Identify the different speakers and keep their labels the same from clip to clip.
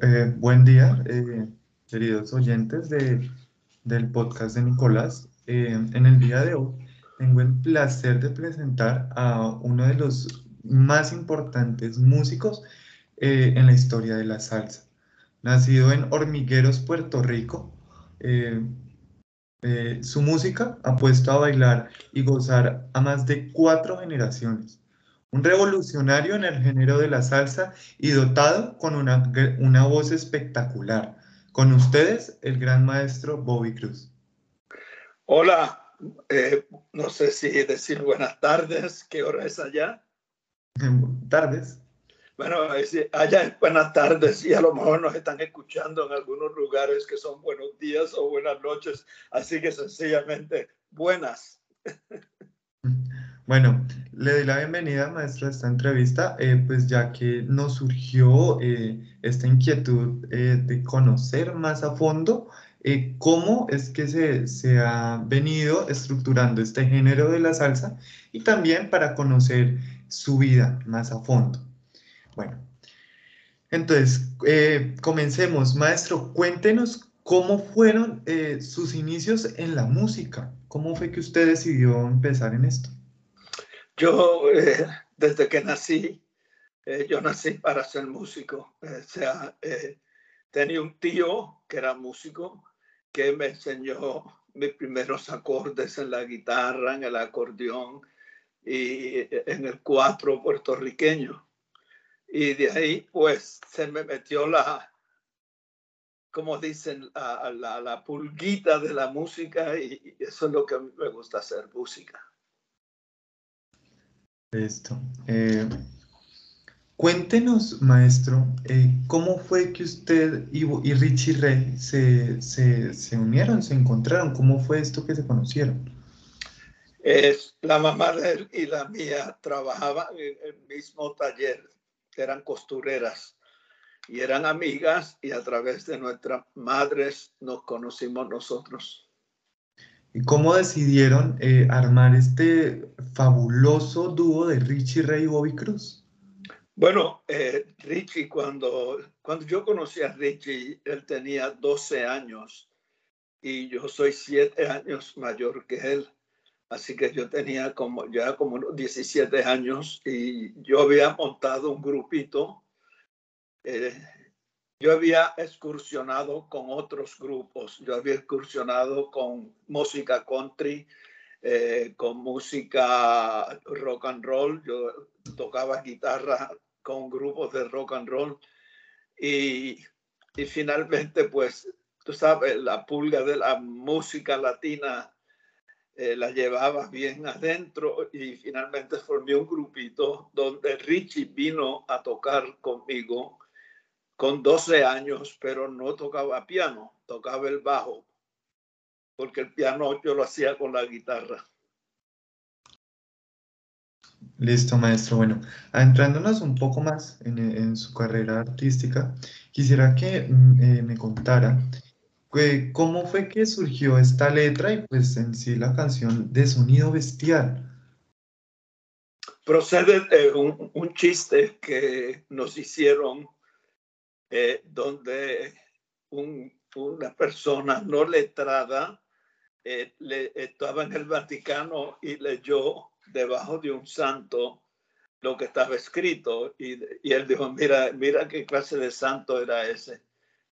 Speaker 1: Eh, buen día, eh, queridos oyentes de, del podcast de Nicolás. Eh, en el día de hoy tengo el placer de presentar a uno de los más importantes músicos en la historia de la salsa. Nacido en Hormigueros, Puerto Rico, su música ha puesto a bailar y gozar a más de cuatro generaciones un revolucionario en el género de la salsa y dotado con una, una voz espectacular. Con ustedes, el gran maestro Bobby Cruz.
Speaker 2: Hola, eh, no sé si decir buenas tardes, ¿qué hora es allá?
Speaker 1: tardes.
Speaker 2: Bueno, allá es buenas tardes y a lo mejor nos están escuchando en algunos lugares que son buenos días o buenas noches, así que sencillamente buenas.
Speaker 1: Bueno, le doy la bienvenida, maestro, a esta entrevista, eh, pues ya que nos surgió eh, esta inquietud eh, de conocer más a fondo cómo es que se, ha venido estructurando este género de la salsa y también para conocer su vida más a fondo. Bueno, entonces, comencemos. Maestro, cuéntenos cómo fueron sus inicios en la música. ¿Cómo fue que usted decidió empezar en esto?
Speaker 2: Yo, eh, desde que nací, eh, yo nací para ser músico. o sea, eh, tenía un tío que era músico que me enseñó mis primeros acordes en la guitarra, en el acordeón y en el cuatro puertorriqueño. Y de ahí, pues, se me metió la, como dicen, la pulguita de la música y eso es lo que a mí me gusta hacer, música.
Speaker 1: Listo. Eh, cuéntenos, maestro, eh, ¿cómo fue que usted y, Richie Rey se, se, unieron, se encontraron? ¿Cómo fue esto que se conocieron?
Speaker 2: Es, la mamá de él y la mía trabajaban en el mismo taller, eran costureras y eran amigas y a través de nuestras madres nos conocimos nosotros.
Speaker 1: ¿Y cómo decidieron eh, armar este fabuloso dúo de Richie Ray y Bobby Cruz?
Speaker 2: Bueno, eh, Richie, cuando, cuando yo conocí a Richie, él tenía 12 años y yo soy 7 años mayor que él. Así que yo tenía como ya como 17 años y yo había montado un grupito eh, yo había excursionado con otros grupos, yo había excursionado con música country, eh, con música rock and roll, yo tocaba guitarra con grupos de rock and roll. Y, y finalmente pues tú sabes, la pulga de la música latina eh, la llevaba bien adentro y finalmente formé un grupito donde Richie vino a tocar conmigo con 12 años, pero no tocaba piano, tocaba el bajo, porque el piano yo lo hacía con la guitarra.
Speaker 1: Listo, maestro. Bueno, adentrándonos un poco más en, su carrera artística, quisiera que mm, eh, me contara eh, cómo fue que surgió esta letra y pues en sí la canción de Sonido Bestial.
Speaker 2: Procede de un, un chiste que nos hicieron eh, donde una persona no letrada eh, le, estaba en el Vaticano y leyó debajo de un santo lo que estaba escrito y, él dijo, mira, mira qué clase de santo era ese.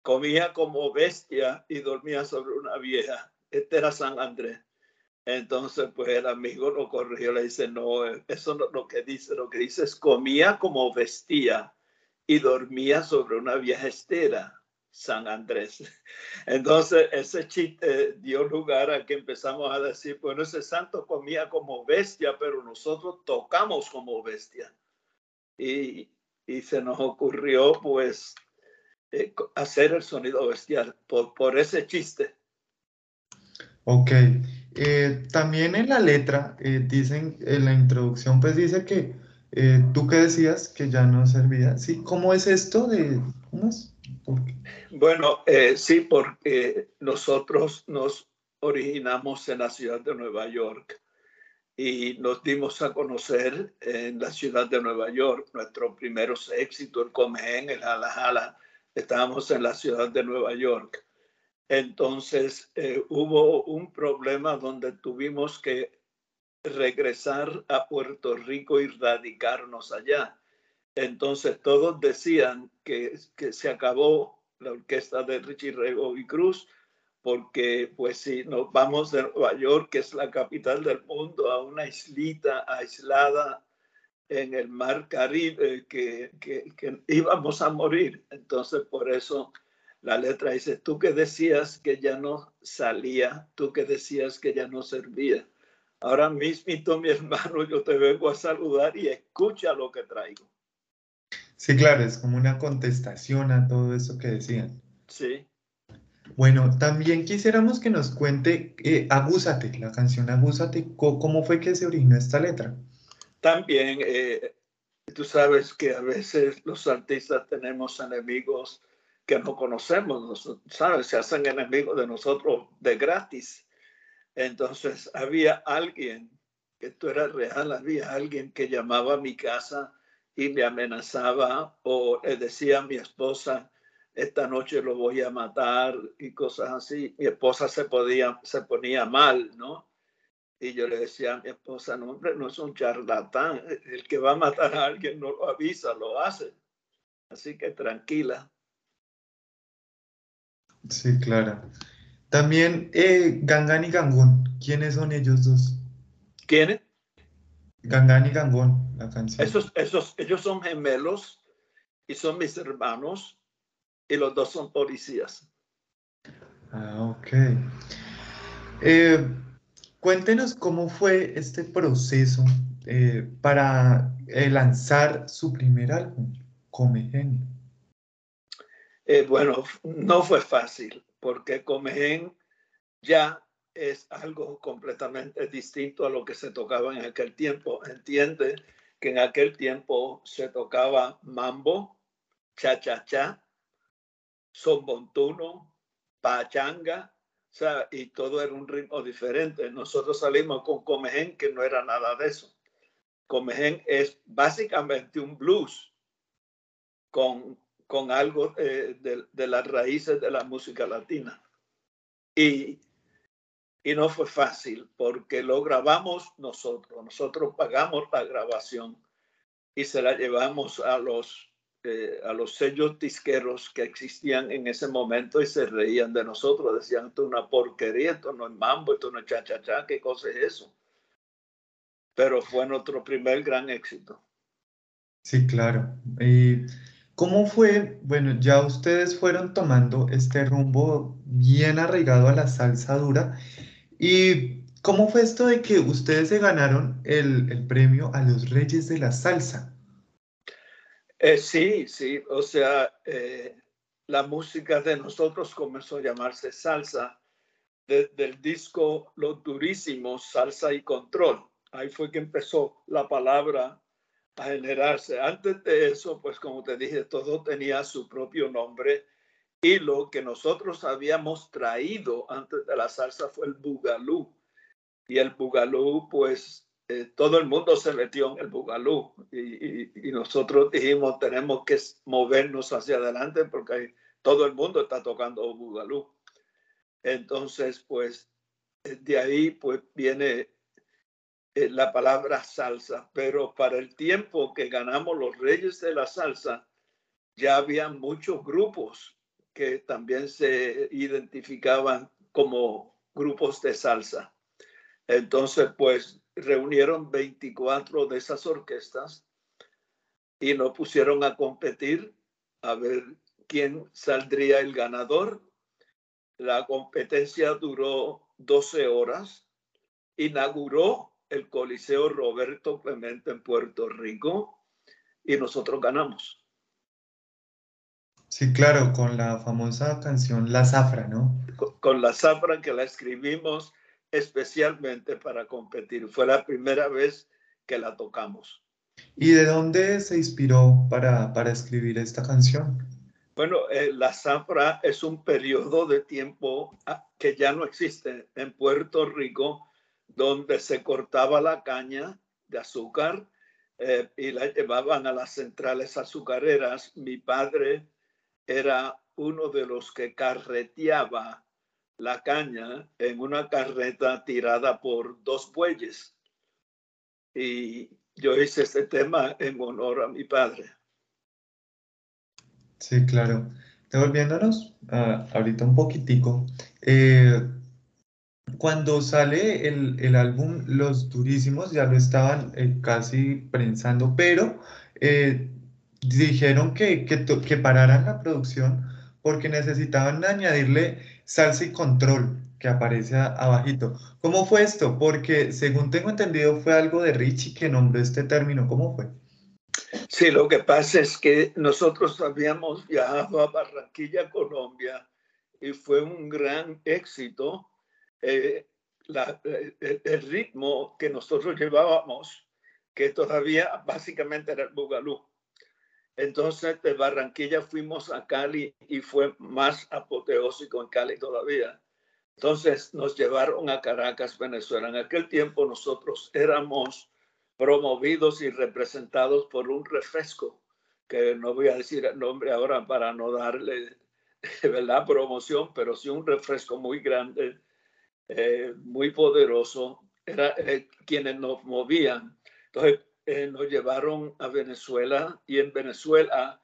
Speaker 2: Comía como bestia y dormía sobre una vieja. Este era San Andrés. Entonces, pues el amigo lo corrigió, le dice, no, eso no lo que dice, lo que dice es comía como vestía y dormía sobre una vieja estera, San Andrés. Entonces, ese chiste dio lugar a que empezamos a decir, bueno, ese santo comía como bestia, pero nosotros tocamos como bestia. Y, y se nos ocurrió, pues, eh, hacer el sonido bestial por, por ese chiste.
Speaker 1: Ok. Eh, también en la letra, eh, dicen, en la introducción, pues dice que eh, ¿Tú qué decías que ya no servía? ¿Sí? ¿Cómo es esto de... ¿Cómo es?
Speaker 2: Bueno, eh, sí, porque nosotros nos originamos en la ciudad de Nueva York y nos dimos a conocer en la ciudad de Nueva York. Nuestro primeros éxito, el Comején, el Jala Jala, estábamos en la ciudad de Nueva York. Entonces eh, hubo un problema donde tuvimos que regresar a Puerto Rico y radicarnos allá. Entonces todos decían que, que se acabó la orquesta de Richie Rego y Cruz, porque pues si nos vamos de Nueva York, que es la capital del mundo, a una islita aislada en el mar Caribe, que, que, que íbamos a morir. Entonces por eso la letra dice, tú que decías que ya no salía, tú que decías que ya no servía. Ahora mismo, mi hermano, yo te vengo a saludar y escucha lo que traigo.
Speaker 1: Sí, claro, es como una contestación a todo eso que decían.
Speaker 2: Sí.
Speaker 1: Bueno, también quisiéramos que nos cuente eh, Agúzate, la canción Agúzate, ¿cómo fue que se originó esta letra?
Speaker 2: También, eh, tú sabes que a veces los artistas tenemos enemigos que no conocemos, ¿sabes? Se hacen enemigos de nosotros de gratis. Entonces había alguien, que esto era real, había alguien que llamaba a mi casa y me amenazaba o le decía a mi esposa, esta noche lo voy a matar y cosas así. Mi esposa se, podía, se ponía mal, ¿no? Y yo le decía a mi esposa, no, hombre, no es un charlatán. El que va a matar a alguien no lo avisa, lo hace. Así que tranquila.
Speaker 1: Sí, claro. También eh, Gangan y Gangón, ¿quiénes son ellos dos?
Speaker 2: ¿Quiénes?
Speaker 1: Gangan y Gangón, la canción.
Speaker 2: Esos, esos, ellos son gemelos y son mis hermanos y los dos son policías.
Speaker 1: Ah, ok. Eh, cuéntenos cómo fue este proceso eh, para lanzar su primer álbum, Comegen.
Speaker 2: Eh, bueno, no fue fácil porque Comején ya es algo completamente distinto a lo que se tocaba en aquel tiempo. Entiende que en aquel tiempo se tocaba mambo, cha-cha-cha, sombontuno, pachanga, o sea, y todo era un ritmo diferente. Nosotros salimos con Comején, que no era nada de eso. Comején es básicamente un blues con con algo eh, de, las raíces de la música latina. Y, y no fue fácil porque lo grabamos nosotros, nosotros pagamos la grabación y se la llevamos a los, eh, a los sellos disqueros que existían en ese momento y se reían de nosotros, decían, esto es una porquería, esto no es mambo, esto no es cha-cha-cha, ¿qué cosa es eso? Pero fue nuestro primer gran éxito.
Speaker 1: Sí, claro. Y ¿Cómo fue? Bueno, ya ustedes fueron tomando este rumbo bien arraigado a la salsa dura. ¿Y cómo fue esto de que ustedes se ganaron el, premio a los Reyes de la Salsa?
Speaker 2: Eh, sí, sí, o sea, eh, la música de nosotros comenzó a llamarse salsa desde el disco Los Durísimos, Salsa y Control. Ahí fue que empezó la palabra a generarse. Antes de eso, pues como te dije, todo tenía su propio nombre y lo que nosotros habíamos traído antes de la salsa fue el bugalú. Y el bugalú, pues eh, todo el mundo se metió en el bugalú y, y, nosotros dijimos, tenemos que movernos hacia adelante porque todo el mundo está tocando bugalú. Entonces, pues de ahí pues viene eh, la palabra salsa, pero para el tiempo que ganamos los reyes de la salsa, ya había muchos grupos que también se identificaban como grupos de salsa. Entonces, pues reunieron 24 de esas orquestas y nos pusieron a competir a ver quién saldría el ganador. La competencia duró 12 horas, inauguró el Coliseo Roberto Clemente en Puerto Rico y nosotros ganamos.
Speaker 1: Sí, claro, con la famosa canción La Zafra, ¿no?
Speaker 2: Con, La Zafra que la escribimos especialmente para competir. Fue la primera vez que la tocamos.
Speaker 1: ¿Y de dónde se inspiró para, para escribir esta canción?
Speaker 2: Bueno, eh, la zafra es un periodo de tiempo ah, que ya no existe en Puerto Rico donde se cortaba la caña de azúcar eh, y la llevaban a las centrales azucareras. Mi padre era uno de los que carreteaba la caña en una carreta tirada por dos bueyes. Y yo hice este tema en honor a mi padre.
Speaker 1: Sí, claro. Devolviéndonos uh, ahorita un poquitico. Eh, cuando sale el, el, álbum Los Durísimos, ya lo estaban eh, casi prensando, pero eh, dijeron que, que, que pararan la producción porque necesitaban añadirle salsa y control que aparece abajito. ¿Cómo fue esto? Porque según tengo entendido fue algo de Richie que nombró este término. ¿Cómo fue?
Speaker 2: Sí, lo que pasa es que nosotros habíamos viajado a Barranquilla, Colombia, y fue un gran éxito. Eh, eh, el, ritmo que nosotros llevábamos, que todavía básicamente era el bugalú. Entonces de Barranquilla fuimos a Cali y fue más apoteósico en Cali todavía. Entonces nos llevaron a Caracas, Venezuela. En aquel tiempo nosotros éramos promovidos y representados por un refresco, que no voy a decir el nombre ahora para no darle ¿verdad? promoción, pero sí un refresco muy grande, eh, muy poderoso, era eh, quienes nos movían. Entonces eh, nos llevaron a Venezuela y en Venezuela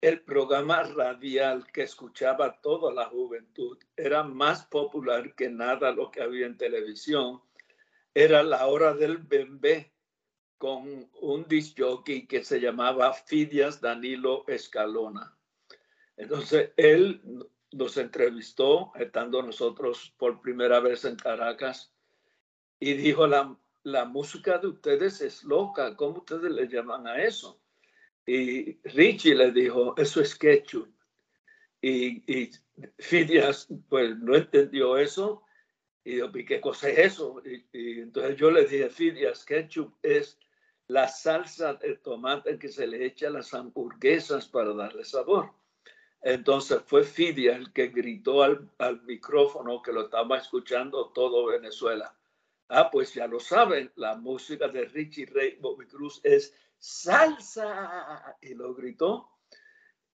Speaker 2: el programa radial que escuchaba toda la juventud era más popular que nada lo que había en televisión. Era la hora del bembé, con un disc jockey que se llamaba Fidias Danilo Escalona. Entonces, él nos entrevistó, estando nosotros por primera vez en Caracas, y dijo, la, la música de ustedes es loca, ¿cómo ustedes le llaman a eso? Y Richie le dijo, eso es ketchup. Y, y Fidias, pues, no entendió eso. Y yo, ¿qué cosa es eso? Y, y entonces yo le dije, Fidias, ketchup es la salsa de tomate que se le echa a las hamburguesas para darle sabor. Entonces fue Fidia el que gritó al, micrófono que lo estaba escuchando todo Venezuela. Ah, pues ya lo saben, la música de Richie Ray Bobby Cruz es salsa. Y lo gritó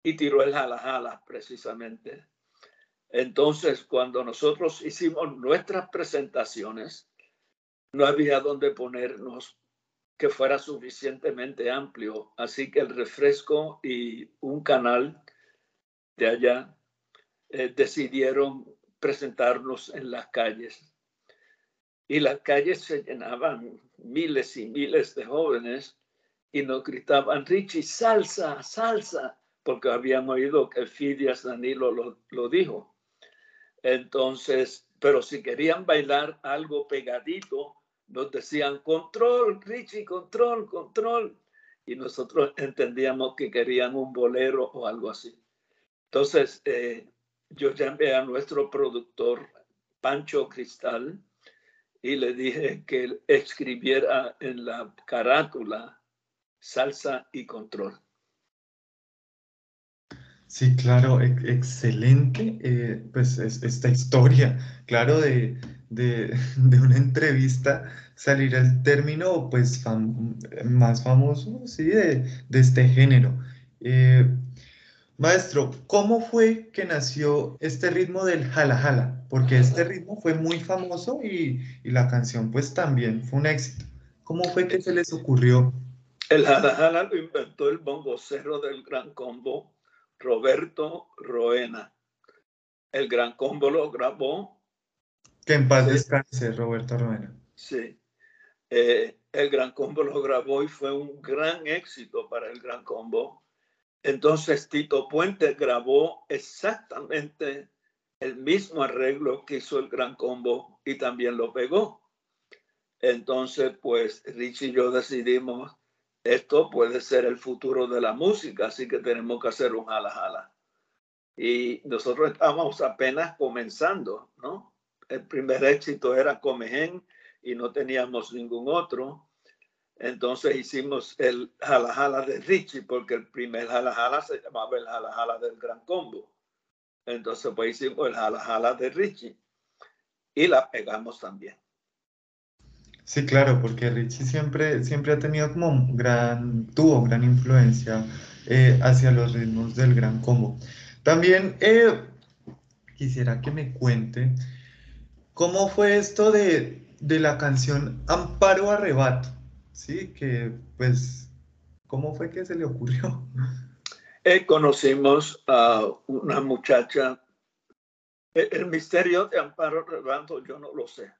Speaker 2: y tiró el jala jala precisamente. Entonces, cuando nosotros hicimos nuestras presentaciones, no había donde ponernos que fuera suficientemente amplio. Así que el refresco y un canal de allá eh, decidieron presentarnos en las calles. Y las calles se llenaban miles y miles de jóvenes y nos gritaban, Richie, salsa, salsa, porque habían oído que Fidias Danilo lo, lo dijo. Entonces, pero si querían bailar algo pegadito, nos decían control, Richie, control, control. Y nosotros entendíamos que querían un bolero o algo así. Entonces, eh, yo llamé a nuestro productor Pancho Cristal y le dije que escribiera en la carátula salsa y control.
Speaker 1: Sí, claro, excelente, eh, pues esta historia, claro, de, de, una entrevista salir el término pues más famoso, sí, de, este género. Eh, maestro, ¿cómo fue que nació este ritmo del jala jala? Porque este ritmo fue muy famoso y, y la canción pues también fue un éxito. ¿Cómo fue que se les ocurrió?
Speaker 2: El jala jala lo inventó el bongocero del Gran Combo, Roberto Roena. El Gran Combo lo grabó
Speaker 1: que en paz descanse, Roberto Romero.
Speaker 2: Sí. Eh, el Gran Combo lo grabó y fue un gran éxito para el Gran Combo. Entonces Tito Puente grabó exactamente el mismo arreglo que hizo el Gran Combo y también lo pegó. Entonces, pues Rich y yo decidimos, esto puede ser el futuro de la música, así que tenemos que hacer un jala jala. Y nosotros estábamos apenas comenzando, ¿no? el primer éxito era Comején y no teníamos ningún otro. Entonces hicimos el Jala Jala de Richie porque el primer Jala Jala se llamaba el Jala Jala del Gran Combo. Entonces pues hicimos el Jala Jala de Richie y la pegamos también.
Speaker 1: Sí, claro, porque Richie siempre, siempre ha tenido como gran, tuvo gran influencia eh, hacia los ritmos del Gran Combo. También eh, quisiera que me cuente cómo fue esto de, la canción Amparo Arrebato, ¿sí? Que pues, ¿cómo fue que se le ocurrió?
Speaker 2: Eh, conocimos a una muchacha. El, el misterio de Amparo Arrebato, yo no lo sé.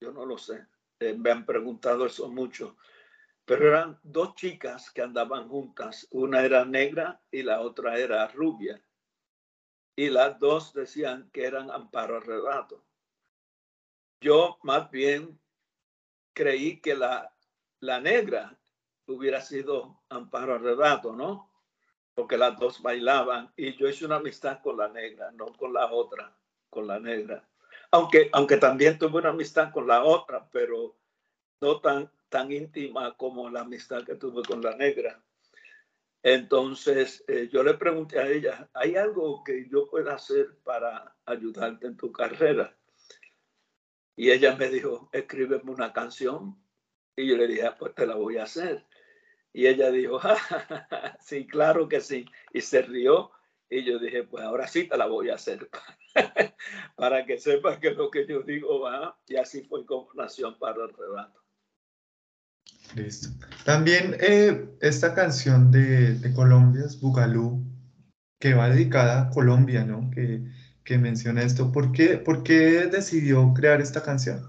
Speaker 2: Yo no lo sé. Eh, me han preguntado eso mucho. Pero eran dos chicas que andaban juntas. Una era negra y la otra era rubia. Y las dos decían que eran Amparo Arrebato. Yo más bien creí que la, la negra hubiera sido Amparo Arrebato, ¿no? Porque las dos bailaban y yo hice una amistad con la negra, no con la otra, con la negra aunque, aunque también tuve una amistad con la otra, pero no tan, tan íntima como la amistad que tuve con la negra. Entonces eh, yo le pregunté a ella, ¿hay algo que yo pueda hacer para ayudarte en tu carrera? Y ella me dijo, escríbeme una canción. Y yo le dije, ah, pues te la voy a hacer. Y ella dijo, sí, claro que sí. Y se rió. Y yo dije, pues ahora sí te la voy a hacer. para que sepa que lo que yo digo va, y así fue como nació para el relato.
Speaker 1: Listo. También eh, esta canción de, de, Colombia es Bugalú, que va dedicada a Colombia, ¿no? Que, que menciona esto. ¿Por qué, ¿Por qué decidió crear esta canción?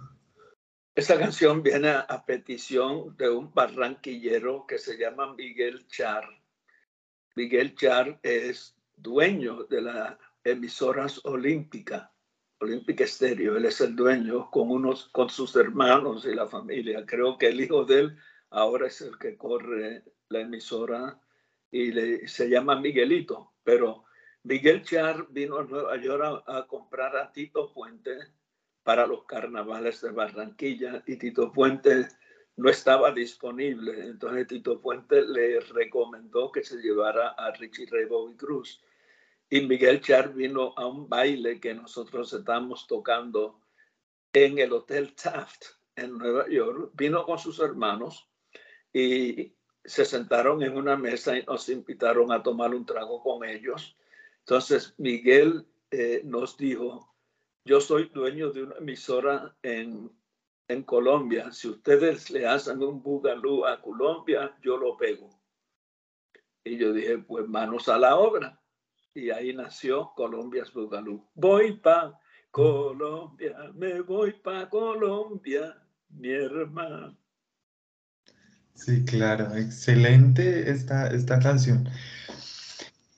Speaker 2: Esta canción viene a petición de un barranquillero que se llama Miguel Char. Miguel Char es dueño de la emisoras olímpica, Olímpica Estéreo. Él es el dueño con, unos, con sus hermanos y la familia. Creo que el hijo de él ahora es el que corre la emisora y se llama Miguelito. Pero Miguel Char vino a Nueva York a, a comprar a Tito Puente para los carnavales de Barranquilla y Tito Puente no estaba disponible. Entonces Tito Puente le recomendó que se llevara a Richie Ray Bobby Cruz y Miguel Char vino a un baile que nosotros estamos tocando en el Hotel Taft en Nueva York. Vino con sus hermanos y se sentaron en una mesa y nos invitaron a tomar un trago con ellos. Entonces Miguel eh, nos dijo, yo soy dueño de una emisora en, en Colombia. Si ustedes le hacen un bugalú a Colombia, yo lo pego. Y yo dije, pues manos a la obra y ahí nació Colombia's Bugalú. Voy pa Colombia, me voy pa Colombia, mi hermano.
Speaker 1: Sí, claro, excelente esta, esta canción.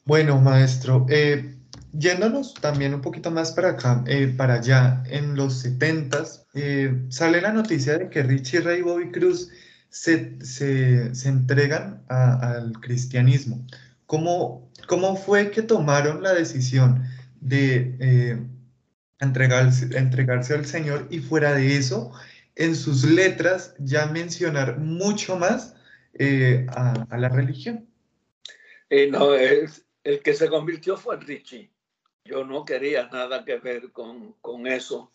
Speaker 1: Bueno, maestro, eh, yéndonos también un poquito más para acá, eh, para allá, en los 70 eh, sale la noticia de que Richie Ray y Bobby Cruz se, se, entregan al cristianismo. ¿Cómo, ¿Cómo fue que tomaron la decisión de eh, entregarse, al Señor y fuera de eso, en sus letras ya mencionar mucho más eh, a, la religión?
Speaker 2: Eh, no, el, que se convirtió fue Richie. Yo no quería nada que ver con, con eso.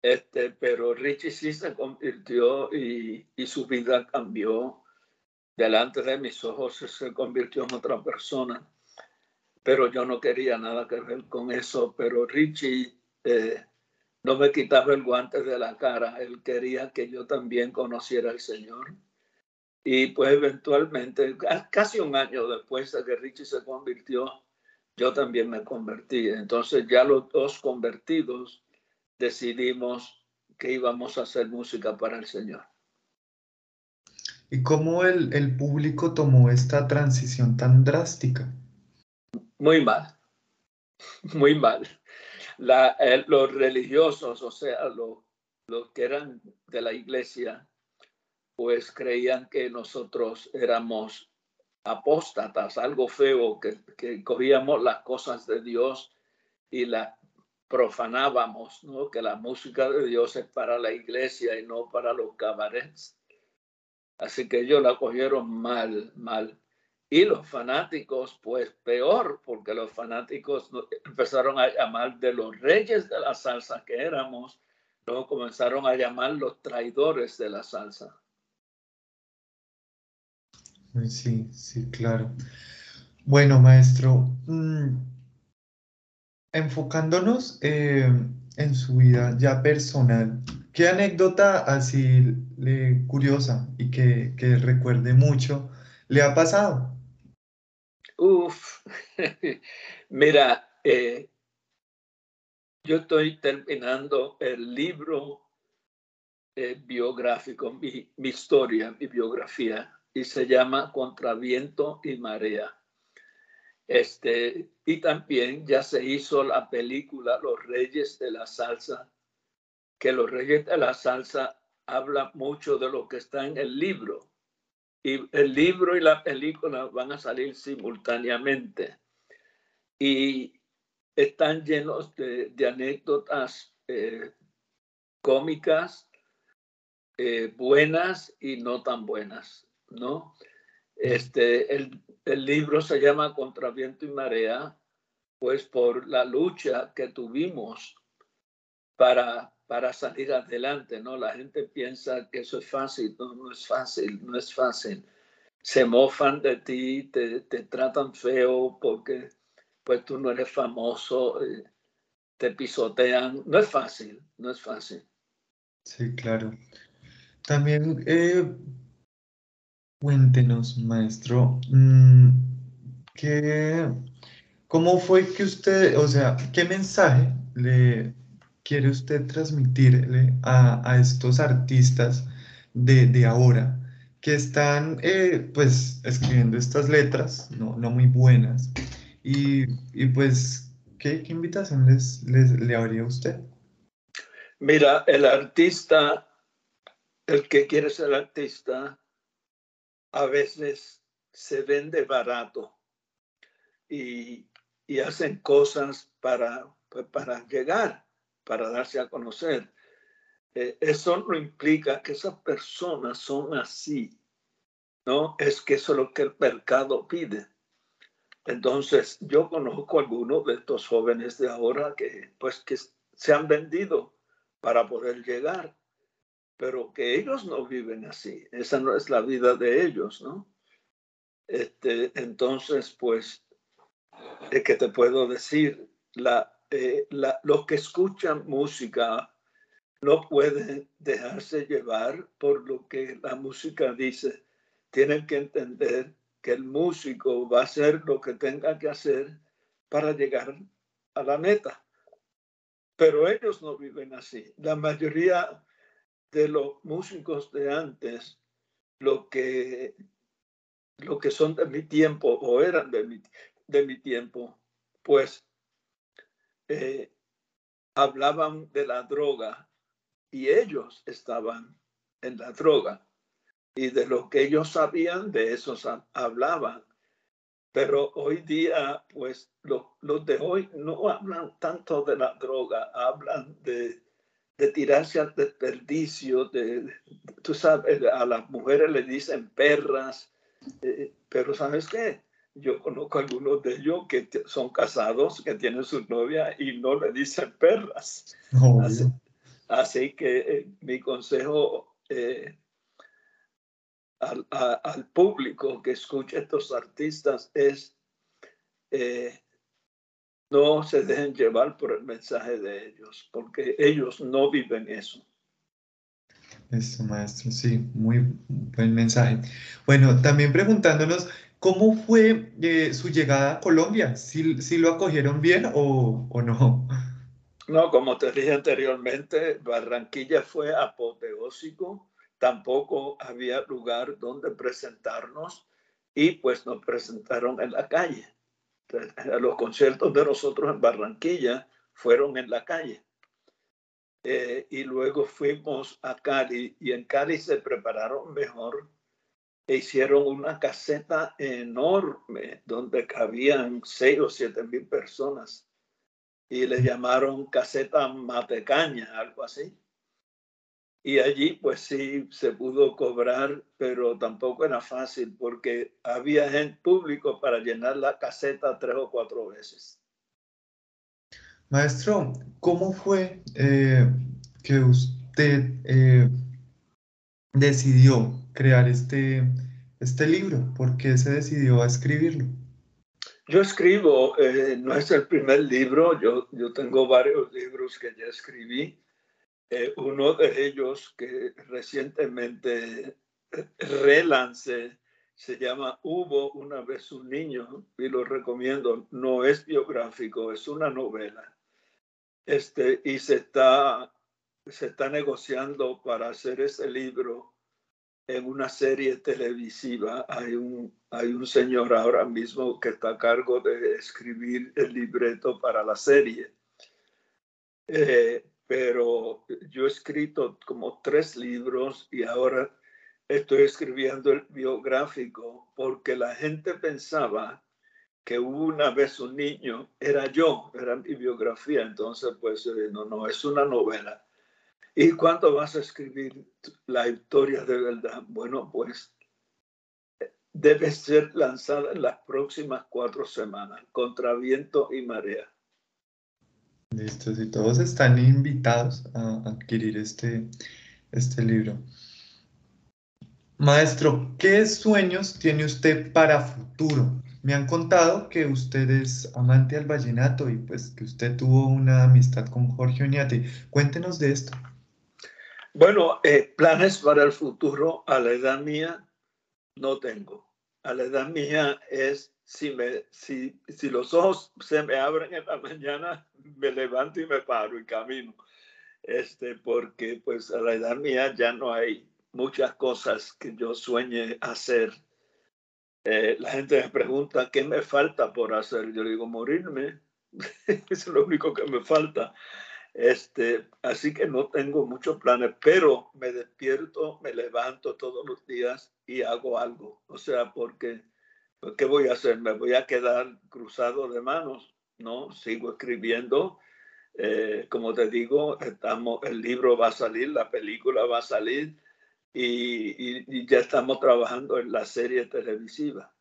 Speaker 2: Este, pero Richie sí se convirtió y, y su vida cambió delante de mis ojos se convirtió en otra persona. Pero yo no quería nada que ver con eso. Pero Richie eh, no me quitaba el guante de la cara. Él quería que yo también conociera al Señor. Y pues eventualmente, casi un año después de que Richie se convirtió, yo también me convertí. Entonces ya los dos convertidos decidimos que íbamos a hacer música para el Señor.
Speaker 1: ¿Y cómo el, el público tomó esta transición tan drástica?
Speaker 2: Muy mal, muy mal. La, eh, los religiosos, o sea, los, los que eran de la iglesia, pues creían que nosotros éramos apóstatas, algo feo, que, que cogíamos las cosas de Dios y las profanábamos, ¿no? que la música de Dios es para la iglesia y no para los cabarets. Así que ellos la cogieron mal, mal. Y los fanáticos, pues peor, porque los fanáticos empezaron a llamar de los reyes de la salsa que éramos, luego comenzaron a llamar los traidores de la salsa.
Speaker 1: Sí, sí, claro. Bueno, maestro, mm, enfocándonos eh, en su vida ya personal, ¿qué anécdota así le, curiosa y que, que recuerde mucho le ha pasado?
Speaker 2: Uf, mira, eh, yo estoy terminando el libro eh, biográfico, mi, mi, historia, mi biografía, y se llama Contraviento y Marea. Este, y también ya se hizo la película Los Reyes de la Salsa, que Los Reyes de la Salsa habla mucho de lo que está en el libro. Y el libro y la película van a salir simultáneamente. Y están llenos de, anécdotas eh, cómicas, eh, buenas y no tan buenas, ¿no? Este, el, el libro se llama Contra viento y marea, pues por la lucha que tuvimos para, para salir adelante, ¿no? La gente piensa que eso es fácil, no, no es fácil, no es fácil. Se mofan de ti, te, te tratan feo porque pues tú no eres famoso, eh, te pisotean. No es fácil, no es fácil.
Speaker 1: Sí, claro. También eh, cuéntenos, maestro, mm, ¿cómo fue que usted, o sea, qué mensaje le quiere usted transmitirle a, estos artistas de, ahora que están eh, pues escribiendo estas letras, no, no muy buenas, y, pues, ¿qué, invitación les, le habría a usted?
Speaker 2: Mira, el artista, el que quiere ser artista, a veces se vende barato y, hacen cosas para, pues, para llegar, para darse a conocer. Eh, eso no implica que esas personas son así, ¿no? Es que eso es lo que el mercado pide. Entonces, yo conozco algunos de estos jóvenes de ahora que, pues, que se han vendido para poder llegar, pero que ellos no viven así. Esa no es la vida de ellos, ¿no? Este, entonces, pues, es que te puedo decir, la, eh, la, los que escuchan música no pueden dejarse llevar por lo que la música dice. Tienen que entender que el músico va a hacer lo que tenga que hacer para llegar a la meta. Pero ellos no viven así. La mayoría de los músicos de antes, lo que, lo que son de mi tiempo o eran de mi, de mi tiempo, pues eh, hablaban de la droga y ellos estaban en la droga y de lo que ellos sabían, de eso hablaban. Pero hoy día, pues los, de hoy no hablan tanto de la droga, hablan de, de tirarse al desperdicio, de, tú sabes, a las mujeres le dicen perras, eh, pero ¿sabes qué? Yo conozco algunos de ellos que son casados, que tienen su novia y no le dicen perras. así, que eh, mi consejo eh, al, público que escucha estos artistas es eh, no se dejen llevar por el mensaje de ellos, porque ellos no viven eso.
Speaker 1: Eso, maestro, sí, muy buen mensaje. Bueno, también preguntándonos, ¿cómo fue eh, su llegada a Colombia? ¿Si, si lo acogieron bien o, o, no?
Speaker 2: No, como te dije anteriormente, Barranquilla fue apoteósico tampoco había lugar donde presentarnos y pues nos presentaron en la calle. Los conciertos de nosotros en Barranquilla fueron en la calle. Eh, y luego fuimos a Cali y en Cali se prepararon mejor e hicieron una caseta enorme donde cabían seis o siete mil personas y le llamaron caseta Matecaña, algo así. Y allí pues sí se pudo cobrar, pero tampoco era fácil porque había gente público para llenar la caseta tres o cuatro veces.
Speaker 1: Maestro, ¿cómo fue eh, que usted eh, decidió crear este, este libro? ¿Por qué se decidió a escribirlo?
Speaker 2: Yo escribo, eh, no es el primer libro, yo, yo tengo varios libros que ya escribí. Eh, uno de ellos que recientemente relancé se llama Hubo una vez un niño y lo recomiendo. No es biográfico, es una novela. Este, y se está, se está negociando para hacer ese libro en una serie televisiva. Hay un, hay un señor ahora mismo que está a cargo de escribir el libreto para la serie. Eh, pero yo he escrito como tres libros y ahora estoy escribiendo el biográfico porque la gente pensaba que una vez un niño era yo, era mi biografía, entonces pues eh, no, no, es una novela. ¿Y cuándo vas a escribir la historia de verdad? Bueno, pues debe ser lanzada en las próximas cuatro semanas, contra viento y marea.
Speaker 1: Listo, si todos están invitados a adquirir este, este libro. Maestro, ¿qué sueños tiene usted para futuro? Me han contado que usted es amante al vallenato y pues que usted tuvo una amistad con Jorge Oñate. Cuéntenos de esto.
Speaker 2: Bueno, eh, planes para el futuro a la edad mía no tengo. A la edad mía es si, me, si, si los ojos se me abren en la mañana, me levanto y me paro y camino. Este, porque pues a la edad mía ya no hay muchas cosas que yo sueñe hacer. Eh, la gente me pregunta, ¿qué me falta por hacer? Yo digo, morirme. es lo único que me falta. Este, así que no tengo muchos planes, pero me despierto, me levanto todos los días y hago algo. O sea, porque, ¿qué voy a hacer? ¿Me voy a quedar cruzado de manos? No, sigo escribiendo. Eh, como te digo, estamos, el libro va a salir, la película va a salir y, ya estamos trabajando en la serie televisiva.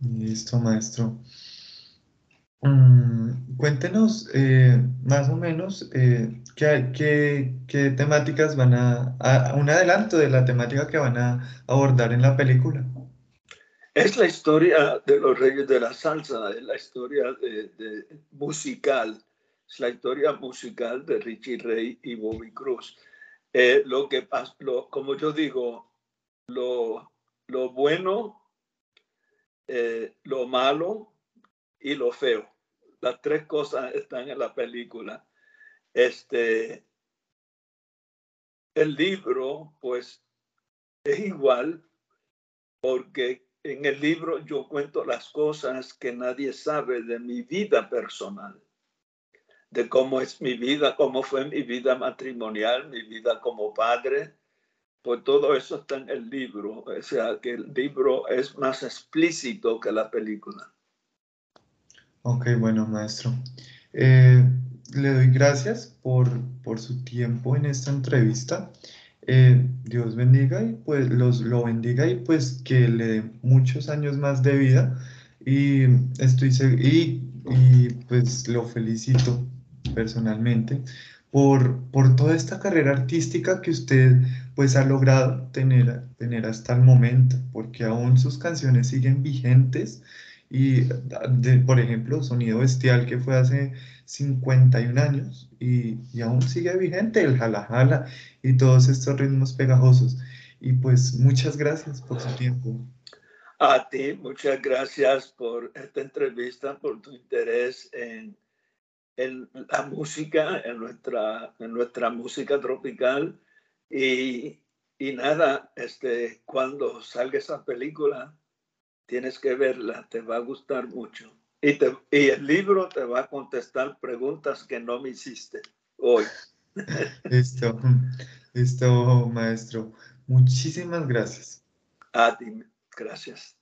Speaker 1: Listo, maestro. Mm, cuéntenos eh, más o menos eh, qué, qué, temáticas van a, un adelanto de la temática que van a abordar en la película.
Speaker 2: Es la historia de los Reyes de la Salsa, es la historia musical, es la historia musical de Richie Ray y Bobby Cruz. Eh, lo que lo, como yo digo, lo, lo bueno, eh, lo malo y lo feo. Las tres cosas están en la película. Este, el libro, pues, es igual porque en el libro yo cuento las cosas que nadie sabe de mi vida personal de cómo es mi vida, cómo fue mi vida matrimonial, mi vida como padre. Pues todo eso está en el libro. O sea, que el libro es más explícito que la película.
Speaker 1: Ok, bueno, maestro. Eh, le doy gracias por, por, su tiempo en esta entrevista. Eh, Dios bendiga y pues los lo bendiga y pues que le dé muchos años más de vida. Y estoy y, y pues lo felicito personalmente por, por toda esta carrera artística que usted pues ha logrado tener, tener hasta el momento, porque aún sus canciones siguen vigentes. Y, de, por ejemplo, Sonido Bestial que fue hace 51 años y, y aún sigue vigente el jala jala y todos estos ritmos pegajosos. Y pues muchas gracias por su tiempo.
Speaker 2: A ti, muchas gracias por esta entrevista, por tu interés en en la música, en nuestra, en nuestra música tropical. Y, y nada, este, cuando salga esa película, tienes que verla, te va a gustar mucho. Y, te, y el libro te va a contestar preguntas que no me hiciste hoy.
Speaker 1: Listo, listo, maestro. Muchísimas gracias.
Speaker 2: A ti, gracias.